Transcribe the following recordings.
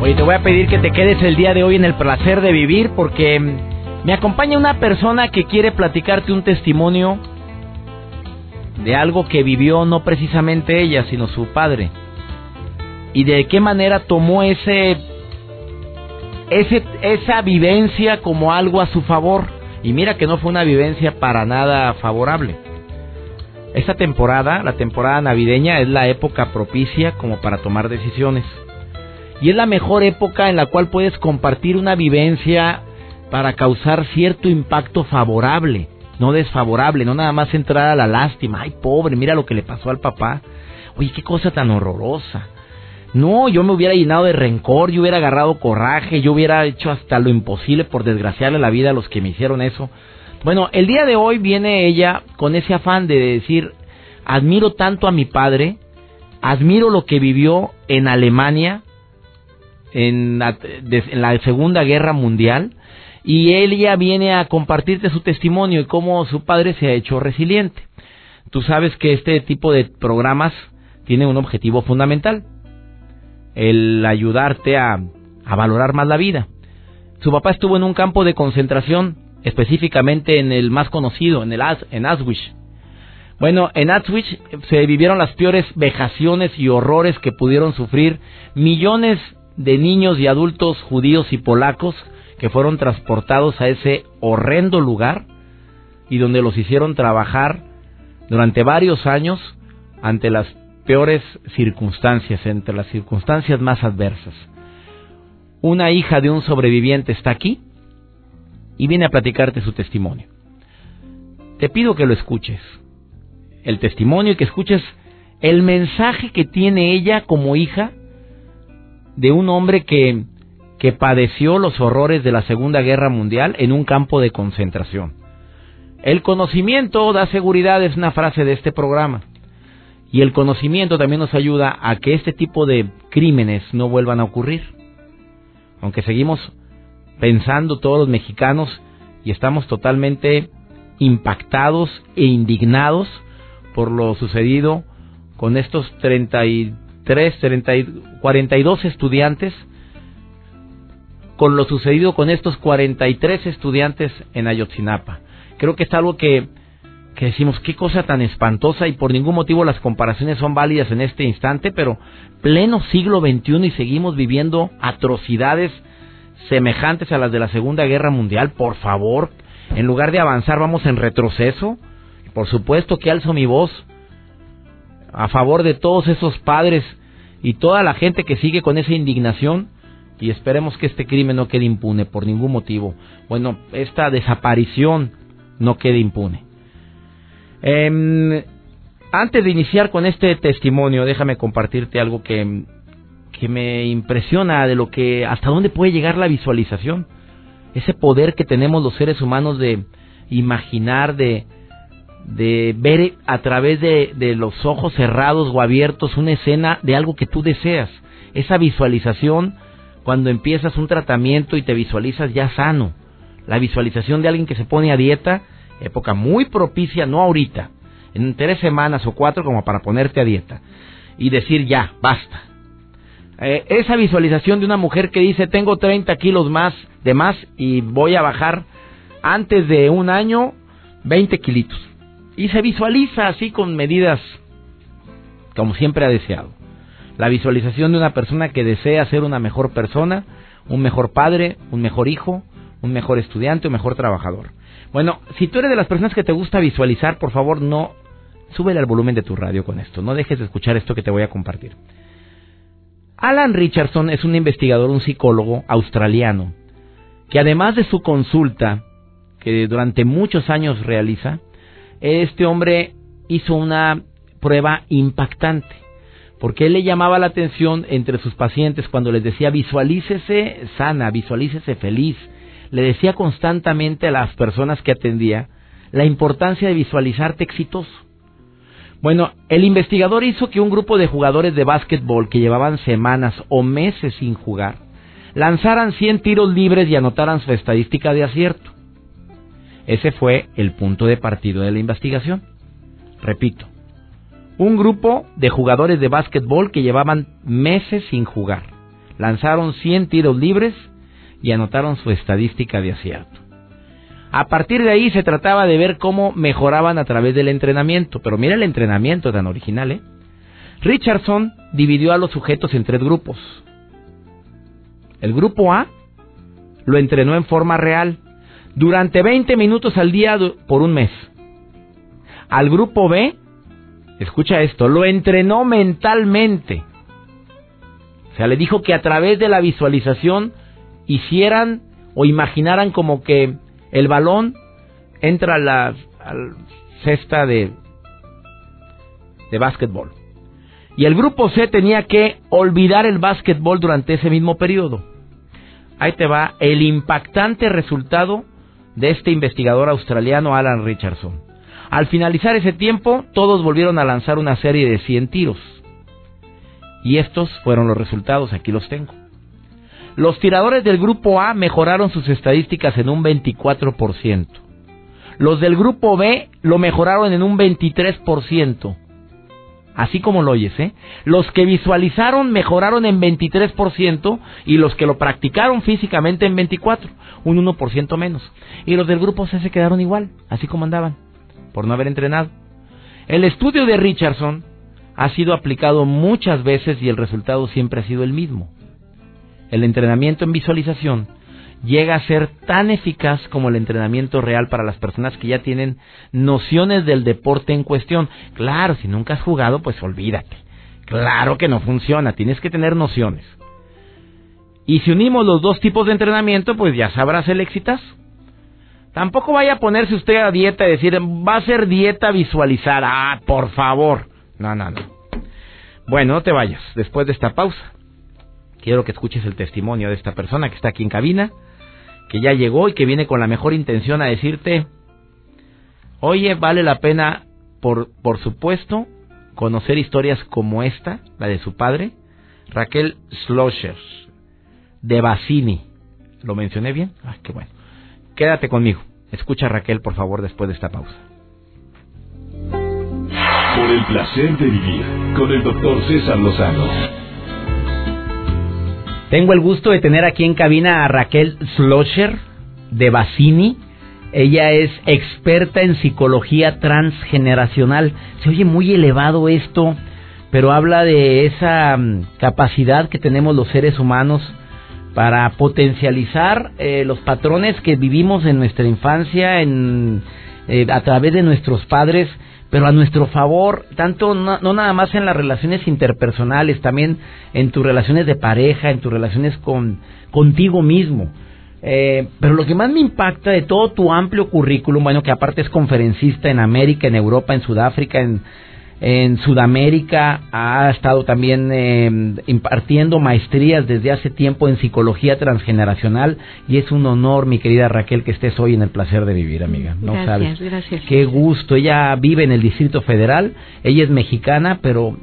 Oye, te voy a pedir que te quedes el día de hoy en el placer de vivir porque me acompaña una persona que quiere platicarte un testimonio de algo que vivió no precisamente ella, sino su padre. Y de qué manera tomó ese, ese esa vivencia como algo a su favor. Y mira que no fue una vivencia para nada favorable. Esta temporada, la temporada navideña, es la época propicia como para tomar decisiones. Y es la mejor época en la cual puedes compartir una vivencia para causar cierto impacto favorable, no desfavorable, no nada más entrar a la lástima. Ay, pobre, mira lo que le pasó al papá. Oye, qué cosa tan horrorosa. No, yo me hubiera llenado de rencor, yo hubiera agarrado coraje, yo hubiera hecho hasta lo imposible por desgraciarle la vida a los que me hicieron eso. Bueno, el día de hoy viene ella con ese afán de decir, admiro tanto a mi padre, admiro lo que vivió en Alemania, en la, Segunda Guerra Mundial y ella viene a compartirte su testimonio y cómo su padre se ha hecho resiliente. Tú sabes que este tipo de programas tiene un objetivo fundamental, el ayudarte a, a valorar más la vida. Su papá estuvo en un campo de concentración, específicamente en el más conocido, en el en Auschwitz. Bueno, en Auschwitz se vivieron las peores vejaciones y horrores que pudieron sufrir millones de niños y adultos judíos y polacos que fueron transportados a ese horrendo lugar y donde los hicieron trabajar durante varios años ante las peores circunstancias, entre las circunstancias más adversas. Una hija de un sobreviviente está aquí y viene a platicarte su testimonio. Te pido que lo escuches, el testimonio y que escuches el mensaje que tiene ella como hija de un hombre que, que padeció los horrores de la Segunda Guerra Mundial en un campo de concentración. El conocimiento da seguridad es una frase de este programa. Y el conocimiento también nos ayuda a que este tipo de crímenes no vuelvan a ocurrir. Aunque seguimos pensando todos los mexicanos y estamos totalmente impactados e indignados por lo sucedido con estos 33 42 estudiantes con lo sucedido con estos 43 estudiantes en Ayotzinapa. Creo que es algo que, que decimos, qué cosa tan espantosa y por ningún motivo las comparaciones son válidas en este instante, pero pleno siglo XXI y seguimos viviendo atrocidades semejantes a las de la Segunda Guerra Mundial. Por favor, en lugar de avanzar vamos en retroceso. Por supuesto que alzo mi voz a favor de todos esos padres y toda la gente que sigue con esa indignación y esperemos que este crimen no quede impune por ningún motivo. Bueno, esta desaparición no quede impune. Em, antes de iniciar con este testimonio, déjame compartirte algo que, que me impresiona de lo que hasta dónde puede llegar la visualización. Ese poder que tenemos los seres humanos de imaginar, de, de ver a través de, de, los ojos cerrados o abiertos una escena de algo que tú deseas. Esa visualización cuando empiezas un tratamiento y te visualizas ya sano. La visualización de alguien que se pone a dieta, época muy propicia, no ahorita, en tres semanas o cuatro como para ponerte a dieta y decir ya, basta. Eh, esa visualización de una mujer que dice tengo 30 kilos más de más y voy a bajar antes de un año 20 kilitos y se visualiza así con medidas como siempre ha deseado. La visualización de una persona que desea ser una mejor persona, un mejor padre, un mejor hijo, un mejor estudiante, un mejor trabajador. Bueno, si tú eres de las personas que te gusta visualizar, por favor no súbele al volumen de tu radio con esto, no dejes de escuchar esto que te voy a compartir. Alan Richardson es un investigador, un psicólogo australiano, que además de su consulta, que durante muchos años realiza, este hombre hizo una prueba impactante, porque él le llamaba la atención entre sus pacientes cuando les decía visualícese sana, visualícese feliz. Le decía constantemente a las personas que atendía la importancia de visualizarte exitoso. Bueno, el investigador hizo que un grupo de jugadores de básquetbol que llevaban semanas o meses sin jugar lanzaran 100 tiros libres y anotaran su estadística de acierto. Ese fue el punto de partido de la investigación. Repito, un grupo de jugadores de básquetbol que llevaban meses sin jugar. Lanzaron 100 tiros libres y anotaron su estadística de acierto. A partir de ahí se trataba de ver cómo mejoraban a través del entrenamiento. Pero mira el entrenamiento tan original, ¿eh? Richardson dividió a los sujetos en tres grupos. El grupo A lo entrenó en forma real durante 20 minutos al día por un mes. Al grupo B, escucha esto, lo entrenó mentalmente. O sea, le dijo que a través de la visualización hicieran o imaginaran como que el balón entra a la, cesta de, de básquetbol. Y el grupo C tenía que olvidar el básquetbol durante ese mismo periodo. Ahí te va el impactante resultado de este investigador australiano Alan Richardson. Al finalizar ese tiempo, todos volvieron a lanzar una serie de 100 tiros. Y estos fueron los resultados, aquí los tengo. Los tiradores del grupo A mejoraron sus estadísticas en un 24%. Los del grupo B lo mejoraron en un 23%. Así como lo oyes, ¿eh? Los que visualizaron mejoraron en 23% y los que lo practicaron físicamente en 24%, un 1% menos. Y los del grupo C se quedaron igual, así como andaban, por no haber entrenado. El estudio de Richardson ha sido aplicado muchas veces y el resultado siempre ha sido el mismo. El entrenamiento en visualización llega a ser tan eficaz como el entrenamiento real para las personas que ya tienen nociones del deporte en cuestión. Claro, si nunca has jugado, pues olvídate. Claro que no funciona, tienes que tener nociones. Y si unimos los dos tipos de entrenamiento, pues ya sabrás el éxito. Tampoco vaya a ponerse usted a dieta y decir, va a ser dieta visualizar. Ah, por favor. No, no, no. Bueno, no te vayas después de esta pausa. Quiero que escuches el testimonio de esta persona que está aquí en cabina que ya llegó y que viene con la mejor intención a decirte, oye, vale la pena, por, por supuesto, conocer historias como esta, la de su padre, Raquel Slosher, de Bassini. ¿Lo mencioné bien? Ah, qué bueno. Quédate conmigo. Escucha a Raquel, por favor, después de esta pausa. Por el placer de vivir con el doctor César Lozano. Tengo el gusto de tener aquí en cabina a Raquel Slosher de Bassini. Ella es experta en psicología transgeneracional. Se oye muy elevado esto, pero habla de esa mm, capacidad que tenemos los seres humanos para potencializar eh, los patrones que vivimos en nuestra infancia, en, eh, a través de nuestros padres pero a nuestro favor, tanto no, nada más en las relaciones interpersonales, también en tus relaciones de pareja, en tus relaciones con contigo mismo. Eh, pero lo que más me impacta de todo tu amplio currículum, bueno, que aparte es conferencista en América, en Europa, en Sudáfrica, en, en Sudamérica, ha estado también eh, impartiendo maestrías desde hace tiempo en psicología transgeneracional y es un honor, mi querida Raquel, que estés hoy en el placer de vivir, amiga. No gracias, Gracias. Qué gusto. Ella vive en el Distrito Federal, ella es mexicana, pero,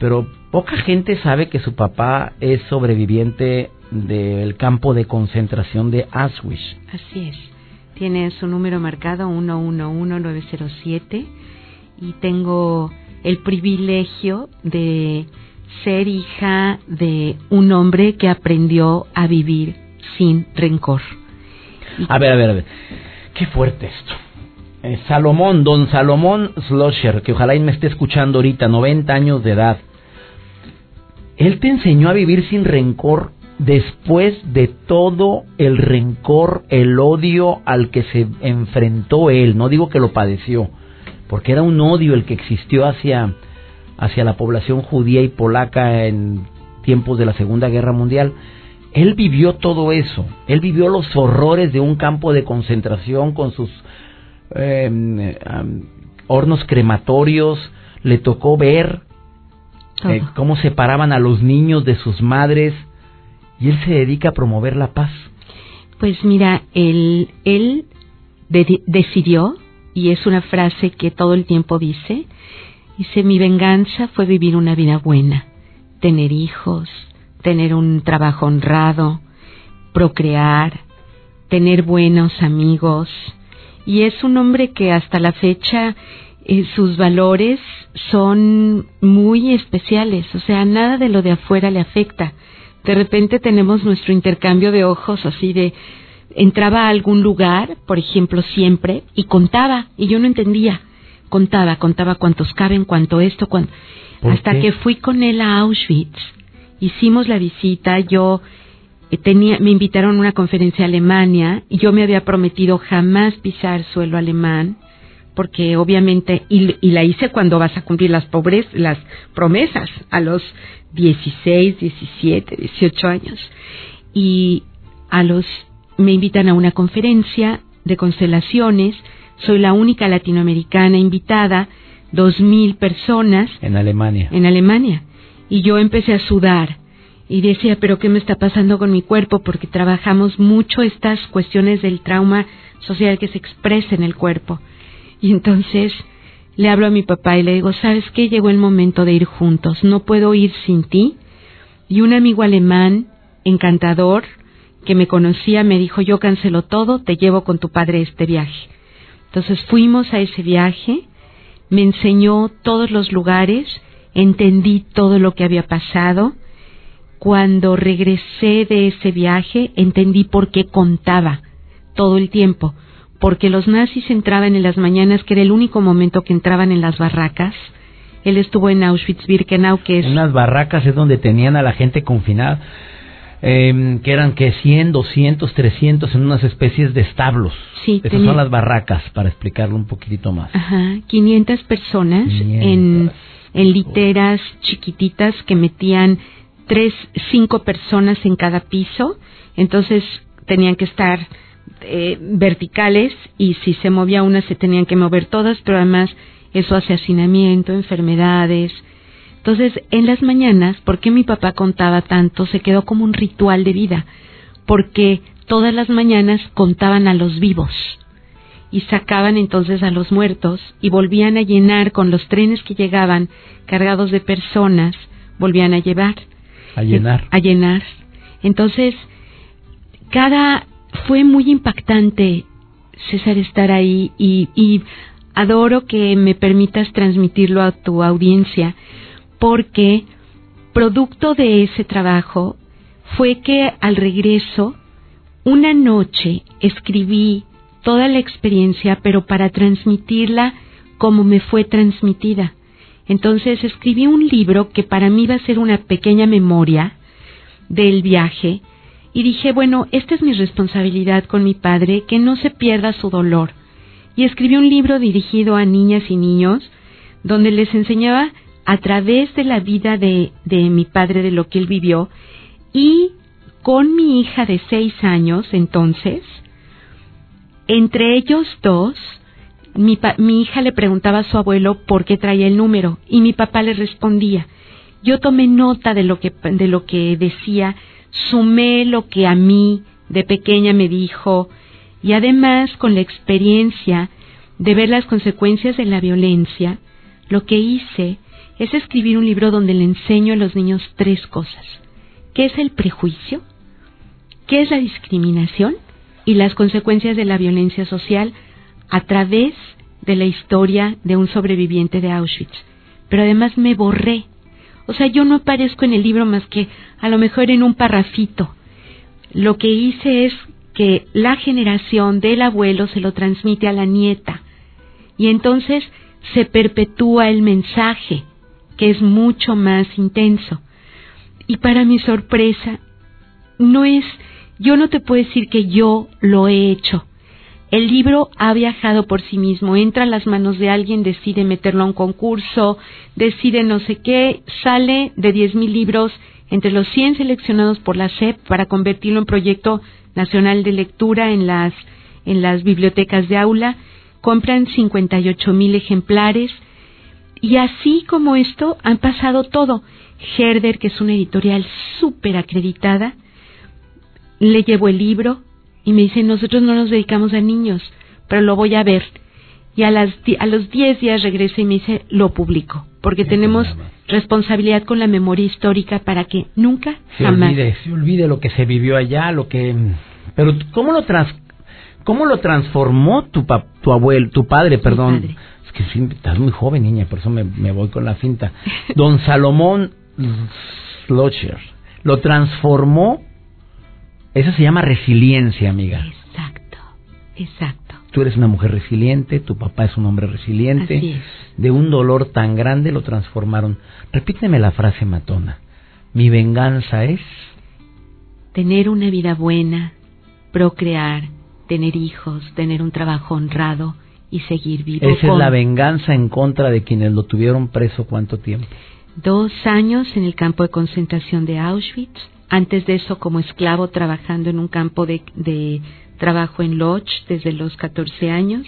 pero poca gente sabe que su papá es sobreviviente del campo de concentración de Auschwitz. Así es. Tiene su número marcado 111907 y tengo el privilegio de ser hija de un hombre que aprendió a vivir sin rencor. A ver, a ver, a ver. Qué fuerte esto. Eh, Salomón, don Salomón Slosher, que ojalá y me esté escuchando ahorita, 90 años de edad. Él te enseñó a vivir sin rencor después de todo el rencor, el odio al que se enfrentó él. No digo que lo padeció, porque era un odio el que existió hacia, hacia la población judía y polaca en tiempos de la Segunda Guerra Mundial. Él vivió todo eso, él vivió los horrores de un campo de concentración con sus em, hornos crematorios, le tocó ver eh, cómo separaban a los niños de sus madres, y él se dedica a promover la paz. Pues mira, él, él decidió, y es una frase que todo el tiempo dice, dice, mi venganza fue vivir una vida buena, tener hijos, tener un trabajo honrado, procrear, tener buenos amigos. Y es un hombre que hasta la fecha eh, sus valores son muy especiales, o sea, nada de lo de afuera le afecta. De repente tenemos nuestro intercambio de ojos así de entraba a algún lugar, por ejemplo, siempre y contaba y yo no entendía. Contaba, contaba cuántos caben, cuánto esto, cuánto hasta que fui con él a Auschwitz. Hicimos la visita, yo eh, tenía, me invitaron a una conferencia a Alemania y yo me había prometido jamás pisar suelo alemán porque obviamente y, la hice cuando vas a cumplir las pobres las promesas a los 16, 17, 18 años y a los me invitan a una conferencia de constelaciones soy la única latinoamericana invitada dos mil personas en Alemania en Alemania y yo empecé a sudar y decía, pero ¿qué me está pasando con mi cuerpo? Porque trabajamos mucho estas cuestiones del trauma social que se expresa en el cuerpo. Y entonces le hablo a mi papá y le digo, ¿sabes qué? Llegó el momento de ir juntos, no puedo ir sin ti. Y un amigo alemán, encantador, que me conocía, me dijo, yo cancelo todo, te llevo con tu padre este viaje. Entonces fuimos a ese viaje, me enseñó todos los lugares, entendí todo lo que había pasado, cuando regresé de ese viaje entendí por qué contaba todo el tiempo, porque los nazis entraban en las mañanas, que era el único momento que entraban en las barracas. Él estuvo en Auschwitz-Birkenau, que es... En las barracas es donde tenían a la gente confinada, eh, que eran que 100, 200, 300 en unas especies de establos. Sí, Esas son las barracas, para explicarlo un poquitito más. Ajá, 500 personas En, en literas chiquititas que metían tres, cinco personas en cada piso, entonces tenían que estar eh, verticales y si se movía una se tenían que mover todas, pero además eso hace hacinamiento, enfermedades. Entonces, en las mañanas, ¿por qué mi papá contaba tanto? Se quedó como un ritual de vida, porque todas las mañanas contaban a los vivos y sacaban entonces a los muertos y volvían a llenar con los trenes que llegaban cargados de personas, volvían a llevar. A llenar. A llenar. Entonces, cada fue muy impactante, César, estar ahí y, y adoro que me permitas transmitirlo a tu audiencia, porque producto de ese trabajo fue que al regreso, una noche escribí toda la experiencia, pero para transmitirla como me fue transmitida. Entonces escribí un libro que para mí va a ser una pequeña memoria del viaje y dije, bueno, esta es mi responsabilidad con mi padre, que no se pierda su dolor. Y escribí un libro dirigido a niñas y niños donde les enseñaba a través de la vida de, de mi padre, de lo que él vivió, y con mi hija de seis años entonces, entre ellos dos, mi, hija le preguntaba a su abuelo por qué traía el número y mi papá le respondía. Yo tomé nota de lo que, de lo que decía, sumé lo que a mí de pequeña me dijo y además con la experiencia de ver las consecuencias de la violencia, lo que hice es escribir un libro donde le enseño a los niños tres cosas. ¿Qué es el prejuicio? ¿Qué es la discriminación? Y las consecuencias de la violencia social a través de la historia de un sobreviviente de Auschwitz. Pero además me borré. O sea, yo no aparezco en el libro más que a lo mejor en un parrafito. Lo que hice es que la generación del abuelo se lo transmite a la nieta. Y entonces se perpetúa el mensaje, que es mucho más intenso. Y para mi sorpresa, no es, yo no te puedo decir que yo lo he hecho, el libro ha viajado por sí mismo, entra a las manos de alguien, decide meterlo a un concurso, decide no sé qué, sale de 10.000 libros entre los 100 seleccionados por la SEP para convertirlo en proyecto nacional de lectura en las, en las bibliotecas de aula, compran 58.000 ejemplares, y así como esto han pasado todo. Herder, que es una editorial súper acreditada, le llevo el libro y me dice, nosotros no nos dedicamos a niños, pero lo voy a ver. Y a, las, a los 10 días regresa y me dice, lo publico, porque tenemos responsabilidad con la memoria histórica para que nunca, se jamás... Olvide, se olvide lo que se vivió allá, lo que... Pero ¿cómo lo, trans... ¿cómo lo transformó tu, tu abuelo, tu padre, perdón? Es que sí, estás muy joven, niña, por eso me, me voy con la finta. Don Salomón Slocher lo transformó eso se llama resiliencia, amiga. Exacto, exacto. Tú eres una mujer resiliente, tu papá es un hombre resiliente. Así es. De un dolor tan grande lo transformaron. Repíteme la frase matona. Mi venganza es... Tener una vida buena, procrear, tener hijos, tener un trabajo honrado y seguir vivo. Esa es la venganza en contra de quienes lo tuvieron preso cuánto tiempo. Dos años en el campo de concentración de Auschwitz antes de eso como esclavo trabajando en un campo de, trabajo en Lodz desde los 14 años.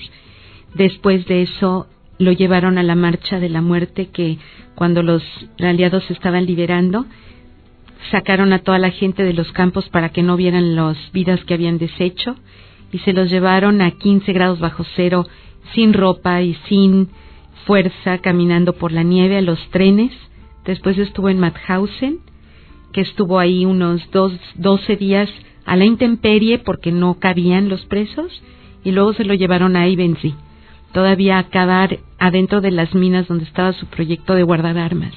Después de eso lo llevaron a la marcha de la muerte que cuando los aliados estaban liberando sacaron a toda la gente de los campos para que no vieran las vidas que habían deshecho y se los llevaron a 15 grados bajo cero sin ropa y sin fuerza caminando por la nieve a los trenes. Después estuvo en Mauthausen que estuvo ahí unos dos, 12 días a la intemperie porque no cabían los presos y luego se lo llevaron a Ibenzi, todavía a acabar adentro de las minas donde estaba su proyecto de guardar armas.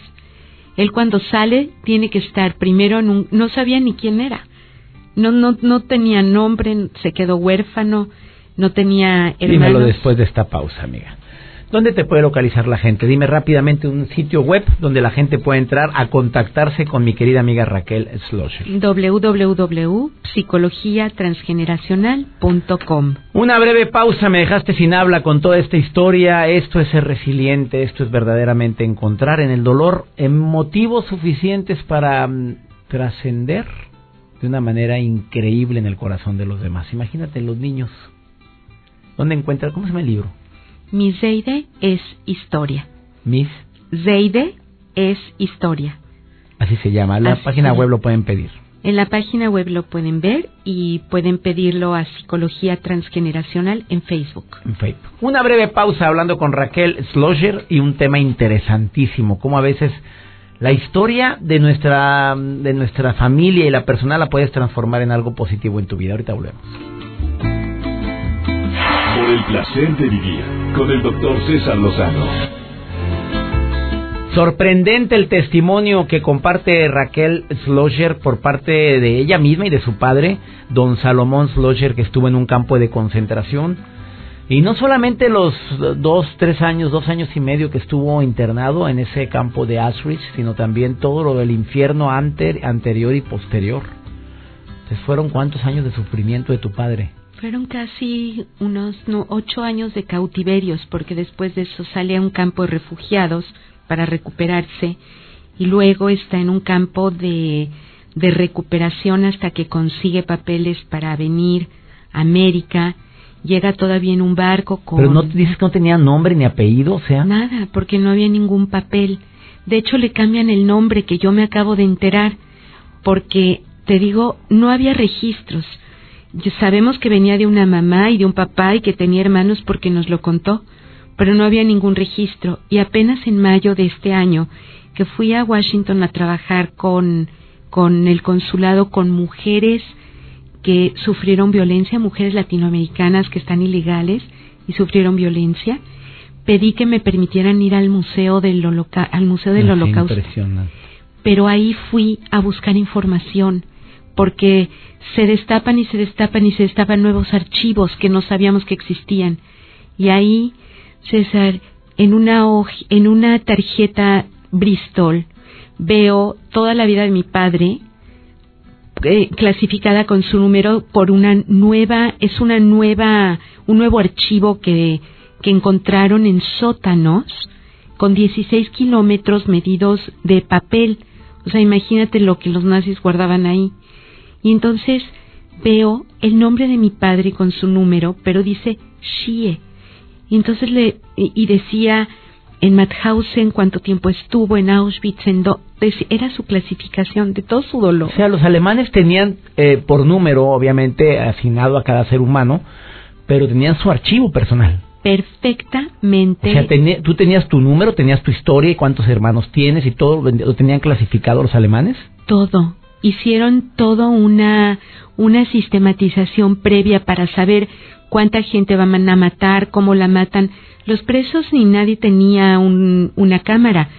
Él cuando sale tiene que estar primero en un, no sabía ni quién era, no, no, no tenía nombre, se quedó huérfano, no tenía hermanos. Dímelo después de esta pausa, amiga. ¿Dónde te puede localizar la gente? Dime rápidamente un sitio web donde la gente puede entrar a contactarse con mi querida amiga Raquel Slosher. www.psicologiatransgeneracional.com Una breve pausa, me dejaste sin habla con toda esta historia. Esto es ser resiliente, esto es verdaderamente encontrar en el dolor motivos suficientes para mm, trascender de una manera increíble en el corazón de los demás. Imagínate los niños. ¿Dónde encuentran? ¿Cómo se llama el libro? Mi Zeide es historia. Miss Zeide es historia. Así se llama. La página web lo pueden pedir. En la página web lo pueden ver y pueden pedirlo a Psicología Transgeneracional en Facebook. En Facebook. Una breve pausa hablando con Raquel Slosher y un tema interesantísimo, como a veces la historia de nuestra de nuestra familia y la personal la puedes transformar en algo positivo en tu vida. Ahorita volvemos. El placer de vivir con el doctor César Lozano. Sorprendente el testimonio que comparte Raquel Slosher por parte de ella misma y de su padre, don Salomón Slosher, que estuvo en un campo de concentración. Y no solamente los dos, tres años, dos años y medio que estuvo internado en ese campo de Auschwitz, sino también todo lo del infierno anterior y posterior. Entonces, ¿fueron cuántos años de sufrimiento de tu padre? Fueron casi unos ocho años de cautiverios, porque después de eso sale a un campo de refugiados para recuperarse y luego está en un campo de, de recuperación hasta que consigue papeles para venir a América. Llega todavía en un barco con... Pero no dices que no tenía nombre ni apellido, o sea... Nada, porque no había ningún papel. De hecho, le cambian el nombre que yo me acabo de enterar, porque, te digo, no había registros sabemos que venía de una mamá y de un papá y que tenía hermanos porque nos lo contó, pero no había ningún registro. Y apenas en mayo de este año, que fui a Washington a trabajar con, con el consulado con mujeres que sufrieron violencia, mujeres latinoamericanas que están ilegales y sufrieron violencia, pedí que me permitieran ir al museo del, al museo del holocausto. Pero ahí fui a buscar información porque se destapan y se destapan y se destapan nuevos archivos que no sabíamos que existían. Y ahí, César, en una, en una tarjeta Bristol, veo toda la vida de mi padre eh, clasificada con su número por una nueva, es una nueva, un nuevo archivo que, que encontraron en sótanos con 16 kilómetros medidos de papel. O sea, imagínate lo que los nazis guardaban ahí. Y entonces veo el nombre de mi padre con su número, pero dice Shie. Y entonces le y decía en Mauthausen, cuánto tiempo estuvo en Auschwitz, en era su clasificación de todo su dolor. O sea, los alemanes tenían eh, por número, obviamente, asignado a cada ser humano, pero tenían su archivo personal. Perfectamente. O sea, tú tenías tu número, tenías tu historia y cuántos hermanos tienes y todo lo tenían clasificado los alemanes. Todo. Hicieron todo una una sistematización previa para saber cuánta gente van a matar, cómo la matan. Los presos ni nadie tenía una cámara.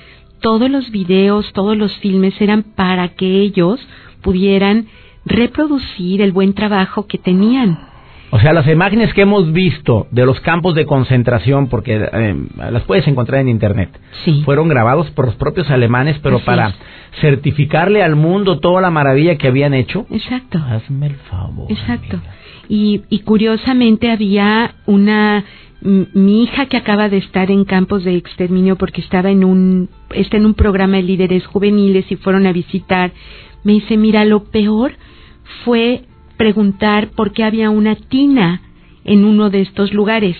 Todos los videos, todos los filmes eran para que ellos pudieran reproducir el buen trabajo que tenían. O sea, las imágenes que hemos visto de los campos de concentración, porque eh, las puedes encontrar en Internet, fueron grabados por los propios alemanes, pero para certificarle al mundo toda la maravilla que habían hecho. Exacto. Hazme el favor. Exacto. Y, y curiosamente había una mi hija que acaba de estar en campos de exterminio porque estaba en un está en un programa de líderes juveniles y fueron a visitar me dice mira lo peor fue preguntar por qué había una tina en uno de estos lugares.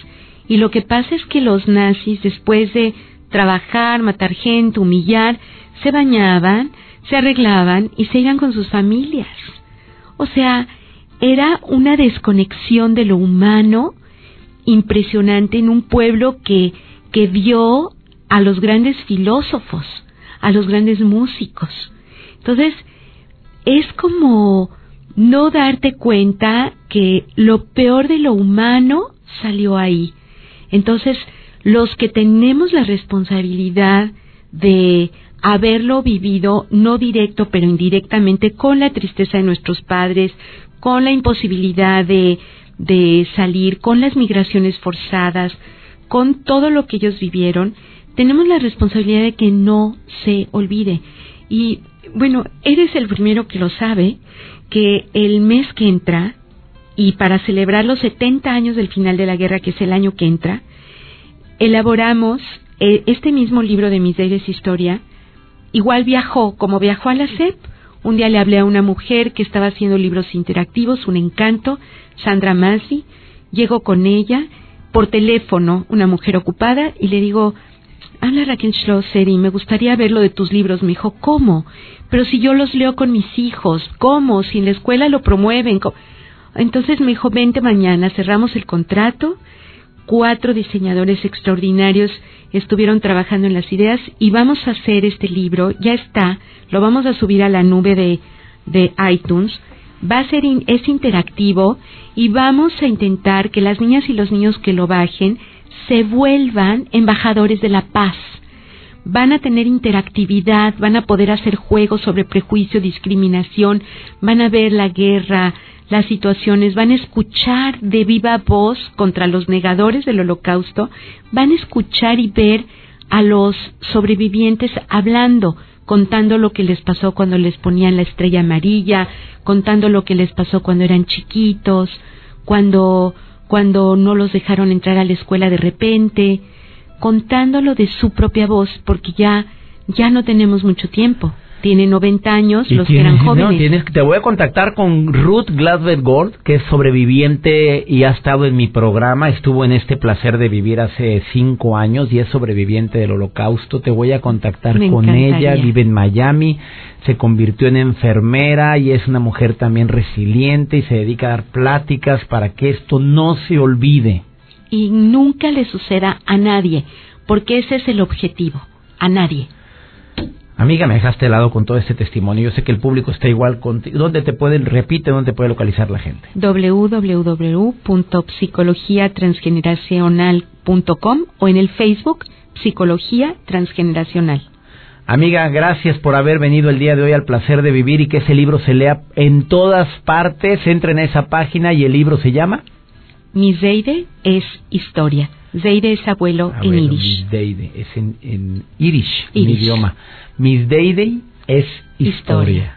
Y lo que pasa es que los nazis, después de trabajar, matar gente, humillar, se bañaban, se arreglaban y se iban con sus familias. O sea, era una desconexión de lo humano impresionante en un pueblo que, que vio a los grandes filósofos, a los grandes músicos. Entonces, es como no darte cuenta que lo peor de lo humano salió ahí. Entonces, los que tenemos la responsabilidad de haberlo vivido, no directo, pero indirectamente, con la tristeza de nuestros padres, con la imposibilidad de, de salir, con las migraciones forzadas, con todo lo que ellos vivieron, tenemos la responsabilidad de que no se olvide. Y bueno, eres el primero que lo sabe, que el mes que entra, y para celebrar los 70 años del final de la guerra, que es el año que entra, elaboramos eh, este mismo libro de Mis Deires Historia. Igual viajó, como viajó a la SEP. Un día le hablé a una mujer que estaba haciendo libros interactivos, un encanto, Sandra Masi. Llego con ella por teléfono, una mujer ocupada, y le digo, habla Raquel Schlosser y me gustaría ver lo de tus libros. Me dijo, ¿cómo? Pero si yo los leo con mis hijos, ¿cómo? Si en la escuela lo promueven. Entonces me dijo, vente mañana, cerramos el contrato. Cuatro diseñadores extraordinarios estuvieron trabajando en las ideas y vamos a hacer este libro, ya está, lo vamos a subir a la nube de, de iTunes. Va a ser, es interactivo y vamos a intentar que las niñas y los niños que lo bajen se vuelvan embajadores de la paz. Van a tener interactividad, van a poder hacer juegos sobre prejuicio, discriminación, van a ver la guerra, las situaciones, van a escuchar de viva voz contra los negadores del holocausto, van a escuchar y ver a los sobrevivientes hablando, contando lo que les pasó cuando les ponían la estrella amarilla, contando lo que les pasó cuando eran chiquitos, cuando cuando no los dejaron entrar a la escuela de repente, contándolo de su propia voz, porque ya, ya no tenemos mucho tiempo. Tiene 90 años, los que eran jóvenes. te voy a contactar con Ruth Gladbert Gord, que es sobreviviente y ha estado en mi programa. Estuvo en este placer de vivir hace cinco años y es sobreviviente del holocausto. Te voy a contactar con ella. Vive en Miami se convirtió en enfermera y es una mujer también resiliente y se dedica a dar pláticas para que esto no se olvide. Y nunca le suceda a nadie, porque ese es el objetivo, a nadie. Amiga, me dejaste de lado con todo este testimonio. Yo sé que el público está igual contigo. ¿Dónde te pueden, repite, dónde te puede localizar la gente? www.psicologiatransgeneracional.com o en el Facebook Psicología Transgeneracional. Amiga, gracias por haber venido el día de hoy al placer de vivir y que ese libro se lea en todas partes. Entren a esa página y el libro se llama. Mi Zeide es historia. Zeide es abuelo en Irish. Deide es en, Irish, en idioma. Mis Deide es historia.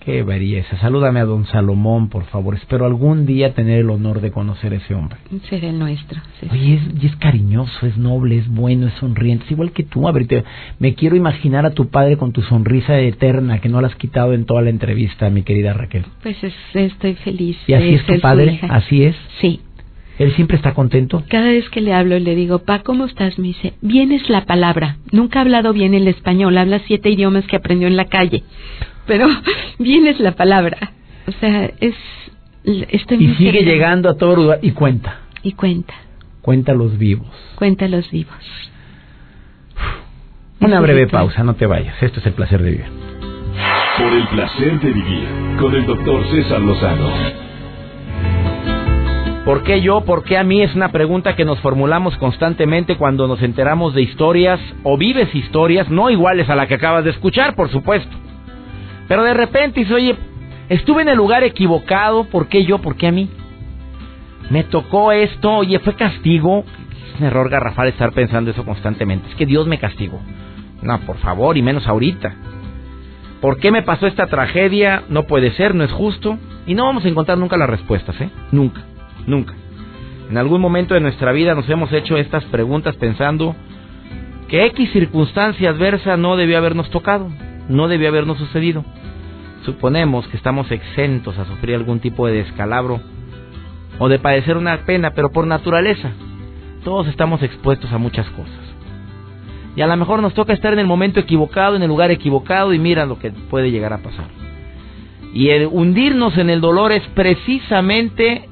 Qué belleza. Salúdame a don Salomón, por favor. Espero algún día tener el honor de conocer a ese hombre. Será el nuestro. Oye, es, y es cariñoso, es noble, es bueno, es sonriente. Es igual que tú. A ver, me quiero imaginar a tu padre con tu sonrisa eterna que no la has quitado en toda la entrevista, mi querida Raquel. Pues estoy feliz. ¿Y así es tu padre? ¿Así es? Sí. Él siempre está contento. Cada vez que le hablo y le digo, Pa, ¿cómo estás? Me dice, bien es la palabra. Nunca ha hablado bien el español, habla siete idiomas que aprendió en la calle. Pero bien es la palabra. O sea, es... Estoy y sigue llegando a todo lugar y cuenta. Y cuenta. Cuenta los vivos. Cuenta los vivos. Una breve pausa, no te vayas. Esto es el placer de vivir. Por el placer de vivir con el doctor César Lozano. ¿Por qué yo? ¿Por qué a mí? Es una pregunta que nos formulamos constantemente cuando nos enteramos de historias o vives historias no iguales a la que acabas de escuchar, por supuesto. Pero de repente dices, oye, estuve en el lugar equivocado, ¿por qué yo? ¿Por qué a mí? Me tocó esto, oye, fue castigo. Es un error garrafal estar pensando eso constantemente. Es que Dios me castigó. No, por favor, y menos ahorita. ¿Por qué me pasó esta tragedia? No puede ser, no es justo. Y no vamos a encontrar nunca las respuestas, ¿eh? Nunca. Nunca. En algún momento de nuestra vida nos hemos hecho estas preguntas pensando que X circunstancia adversa no debió habernos tocado, no debió habernos sucedido. Suponemos que estamos exentos a sufrir algún tipo de descalabro o de padecer una pena, pero por naturaleza. Todos estamos expuestos a muchas cosas. Y a lo mejor nos toca estar en el momento equivocado, en el lugar equivocado y mira lo que puede llegar a pasar. Y el hundirnos en el dolor es precisamente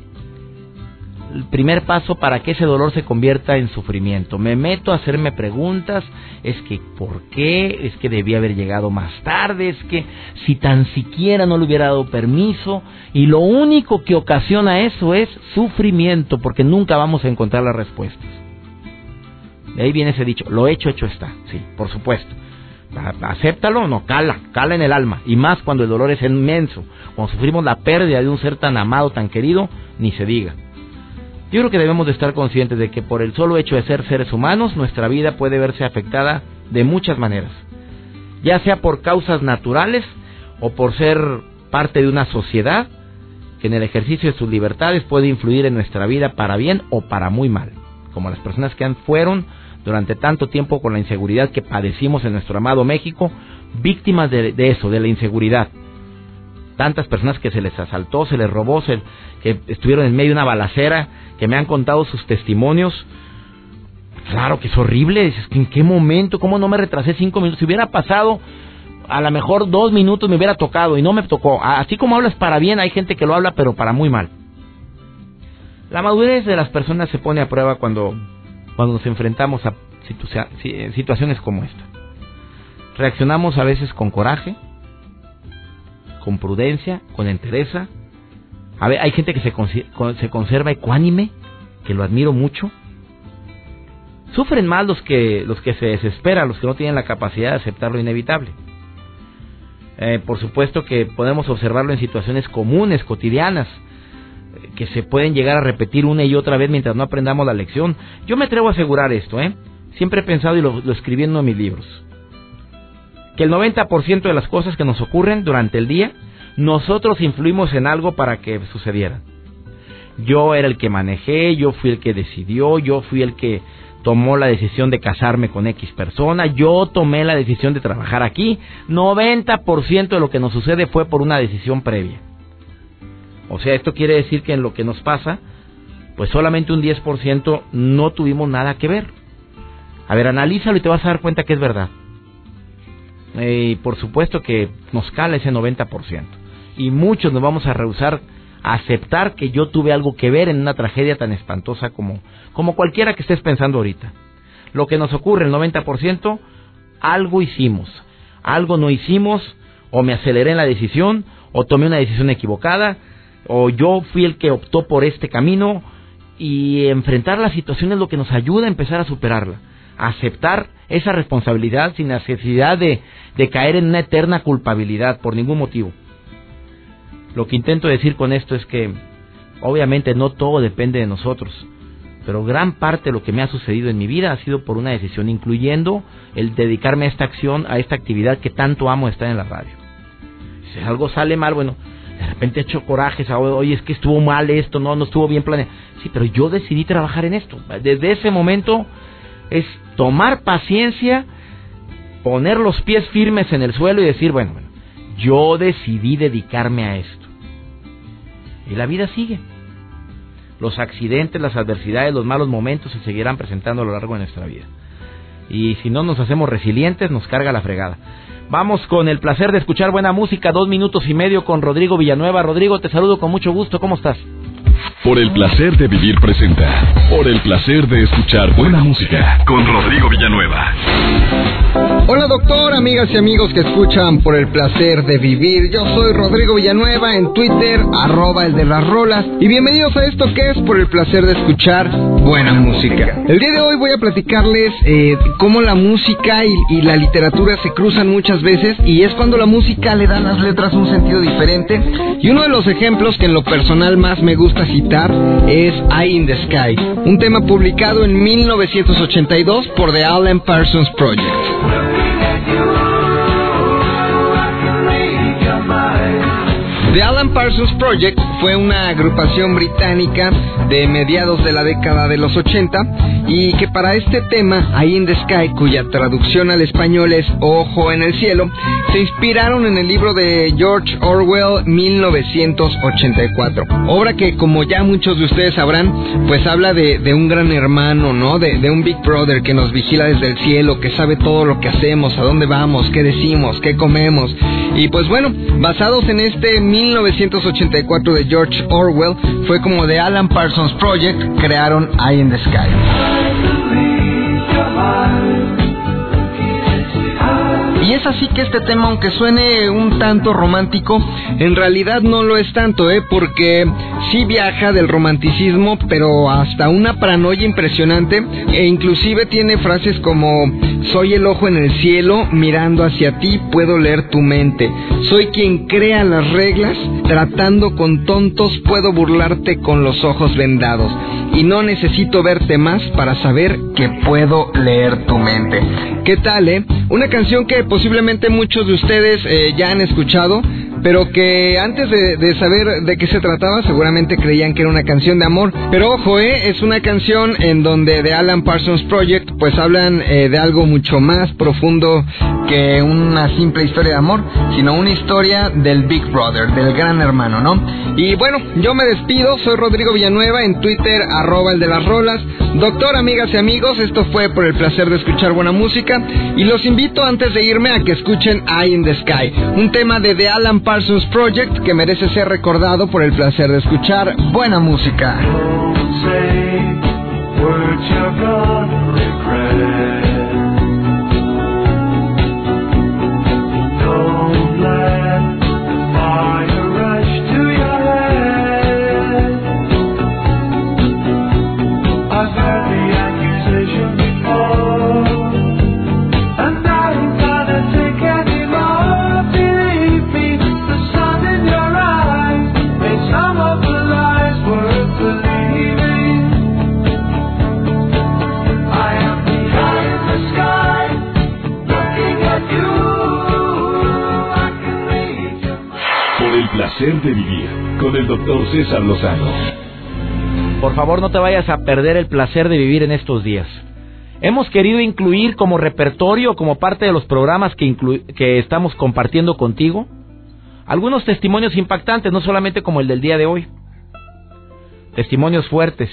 el primer paso para que ese dolor se convierta en sufrimiento. Me meto a hacerme preguntas, es que ¿por qué? Es que debía haber llegado más tarde, es que si tan siquiera no le hubiera dado permiso y lo único que ocasiona eso es sufrimiento porque nunca vamos a encontrar las respuestas. De ahí viene ese dicho, lo hecho, hecho está, sí, por supuesto. Acéptalo, no, cala, cala en el alma. Y más cuando el dolor es inmenso, cuando sufrimos la pérdida de un ser tan amado, tan querido, ni se diga. Yo creo que debemos de estar conscientes de que por el solo hecho de ser seres humanos, nuestra vida puede verse afectada de muchas maneras. Ya sea por causas naturales o por ser parte de una sociedad que en el ejercicio de sus libertades puede influir en nuestra vida para bien o para muy mal. Como las personas que fueron durante tanto tiempo con la inseguridad que padecimos en nuestro amado México, víctimas de, de eso, de la inseguridad tantas personas que se les asaltó, se les robó, se, que estuvieron en medio de una balacera, que me han contado sus testimonios. Claro que es horrible, dices, ¿en qué momento? ¿Cómo no me retrasé cinco minutos? Si hubiera pasado, a lo mejor dos minutos me hubiera tocado y no me tocó. Así como hablas para bien, hay gente que lo habla, pero para muy mal. La madurez de las personas se pone a prueba cuando, cuando nos enfrentamos a situaciones como esta. Reaccionamos a veces con coraje, con prudencia, con entereza. A ver, hay gente que se, se conserva ecuánime, que lo admiro mucho. Sufren más los que, los que se desesperan, los que no tienen la capacidad de aceptar lo inevitable. Eh, por supuesto que podemos observarlo en situaciones comunes, cotidianas, eh, que se pueden llegar a repetir una y otra vez mientras no aprendamos la lección. Yo me atrevo a asegurar esto, ¿eh? Siempre he pensado y lo, lo escribí en mis libros que el 90% de las cosas que nos ocurren durante el día, nosotros influimos en algo para que sucedieran. Yo era el que manejé, yo fui el que decidió, yo fui el que tomó la decisión de casarme con X persona, yo tomé la decisión de trabajar aquí. 90% de lo que nos sucede fue por una decisión previa. O sea, esto quiere decir que en lo que nos pasa, pues solamente un 10% no tuvimos nada que ver. A ver, analízalo y te vas a dar cuenta que es verdad. Eh, y por supuesto que nos cala ese 90%. Y muchos nos vamos a rehusar a aceptar que yo tuve algo que ver en una tragedia tan espantosa como, como cualquiera que estés pensando ahorita. Lo que nos ocurre, el 90%, algo hicimos. Algo no hicimos, o me aceleré en la decisión, o tomé una decisión equivocada, o yo fui el que optó por este camino, y enfrentar la situación es lo que nos ayuda a empezar a superarla aceptar esa responsabilidad sin necesidad de, caer en una eterna culpabilidad por ningún motivo. Lo que intento decir con esto es que obviamente no todo depende de nosotros, pero gran parte de lo que me ha sucedido en mi vida ha sido por una decisión, incluyendo el dedicarme a esta acción, a esta actividad que tanto amo estar en la radio. Si algo sale mal, bueno, de repente he hecho corajes, oye, es que estuvo mal esto, no, no estuvo bien planeado. Sí, pero yo decidí trabajar en esto. Desde ese momento es tomar paciencia, poner los pies firmes en el suelo y decir, bueno, bueno, yo decidí dedicarme a esto. Y la vida sigue. los accidentes, las adversidades, los malos momentos se seguirán presentando a lo largo de nuestra vida. Y si no nos hacemos resilientes, nos carga la fregada. Vamos con el placer de escuchar buena música, dos minutos y medio con Rodrigo Villanueva. Rodrigo, te saludo con mucho gusto. ¿Cómo estás? Por el placer de vivir presenta. Por el placer de escuchar buena música con Rodrigo Villanueva. Hola doctor, amigas y amigos que escuchan por el placer de vivir. Yo soy Rodrigo Villanueva en Twitter, arroba el de las rolas. Y bienvenidos a esto que es por el placer de escuchar buena música. El día de hoy voy a platicarles eh, cómo la música y, y la literatura se cruzan muchas veces y es cuando la música le da a las letras un sentido diferente. Y uno de los ejemplos que en lo personal más me gusta citar es Eye in the Sky, un tema publicado en 1982 por The Alan Parsons Project. The Alan Parsons Project fue una agrupación británica de mediados de la década de los 80 y que para este tema, Eye in the Sky, cuya traducción al español es Ojo en el cielo, se inspiraron en el libro de George Orwell 1984. Obra que, como ya muchos de ustedes sabrán, pues habla de, un gran hermano, ¿no? De, de un Big Brother que nos vigila desde el cielo, que sabe todo lo que hacemos, a dónde vamos, qué decimos, qué comemos. Y pues bueno, basados en este 1984 de George Orwell, fue como de Alan Parsons Project crearon Eye in the Sky. Y es así que este tema, aunque suene un tanto romántico, en realidad no lo es tanto, ¿eh? Porque sí viaja del romanticismo, pero hasta una paranoia impresionante, e inclusive tiene frases como, soy el ojo en el cielo, mirando hacia ti, puedo leer tu mente. Soy quien crea las reglas, tratando con tontos, puedo burlarte con los ojos vendados. Y no necesito verte más para saber que puedo leer tu mente. ¿Qué tal, eh? Una canción que posiblemente muchos de ustedes eh, ya han escuchado, pero que antes de, saber de qué se trataba seguramente creían que era una canción de amor. Pero ojo, eh, es una canción en donde de Alan Parsons Project pues hablan eh, de algo mucho más profundo que una simple historia de amor, sino una historia del Big Brother, del gran hermano, ¿no? Y bueno, yo me despido, soy Rodrigo Villanueva en Twitter, arroba el de las rolas. Doctor, amigas y amigos, esto fue por el placer de escuchar buena música y los invito antes de irme a que escuchen Eye in the Sky, un tema de The Alan Parsons Project que merece ser recordado por el placer de escuchar buena música. Por favor, no te vayas a perder el placer de vivir en estos días. Hemos querido incluir como repertorio, como parte de los programas que, que estamos compartiendo contigo, algunos testimonios impactantes, no solamente como el del día de hoy. Testimonios fuertes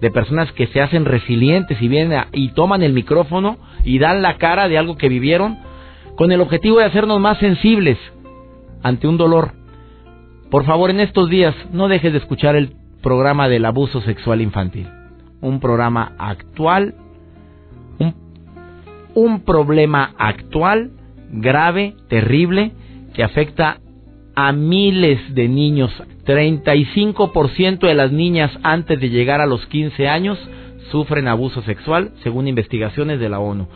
de personas que se hacen resilientes y vienen y toman el micrófono y dan la cara de algo que vivieron con el objetivo de hacernos más sensibles ante un dolor por favor, en estos días no dejes de escuchar el programa del abuso sexual infantil. Un programa actual, un, problema actual, grave, terrible, que afecta a miles de niños. 35% de las niñas antes de llegar a los 15 años sufren abuso sexual, según investigaciones de la ONU.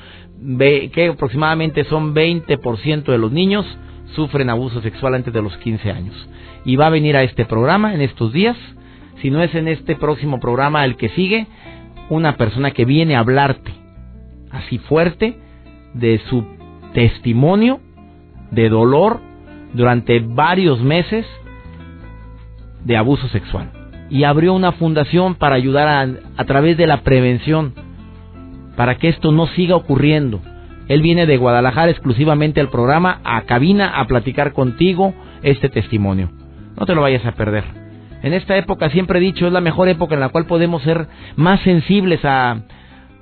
Ve que aproximadamente son 20% de los niños sufren abuso sexual antes de los 15 años y va a venir a este programa en estos días. Si no es en este próximo programa el que sigue, una persona que viene a hablarte así fuerte de su testimonio de dolor durante varios meses de abuso sexual. Y abrió una fundación para ayudar a, a través de la prevención, para que esto no siga ocurriendo. Él viene de Guadalajara exclusivamente al programa, a cabina, a platicar contigo este testimonio. No te lo vayas a perder. En esta época siempre he dicho, es la mejor época en la cual podemos ser más sensibles a,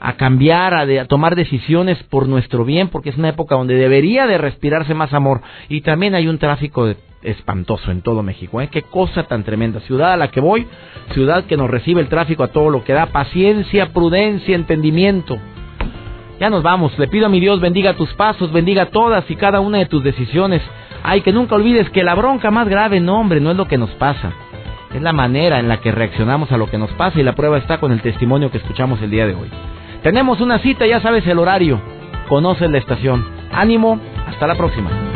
a cambiar, a, a, tomar decisiones por nuestro bien, porque es una época donde debería de respirarse más amor. Y también hay un tráfico espantoso en todo México. ¿eh? Qué cosa tan tremenda. Ciudad a la que voy, ciudad que nos recibe el tráfico a todo lo que da. Paciencia, prudencia, entendimiento. Ya nos vamos. Le pido a mi Dios bendiga tus pasos, bendiga todas y cada una de tus decisiones. Ay, que nunca olvides que la bronca más grave, no hombre, no es lo que nos pasa. Es la manera en la que reaccionamos a lo que nos pasa y la prueba está con el testimonio que escuchamos el día de hoy. Tenemos una cita, ya sabes el horario. Conoces la estación. Ánimo, hasta la próxima.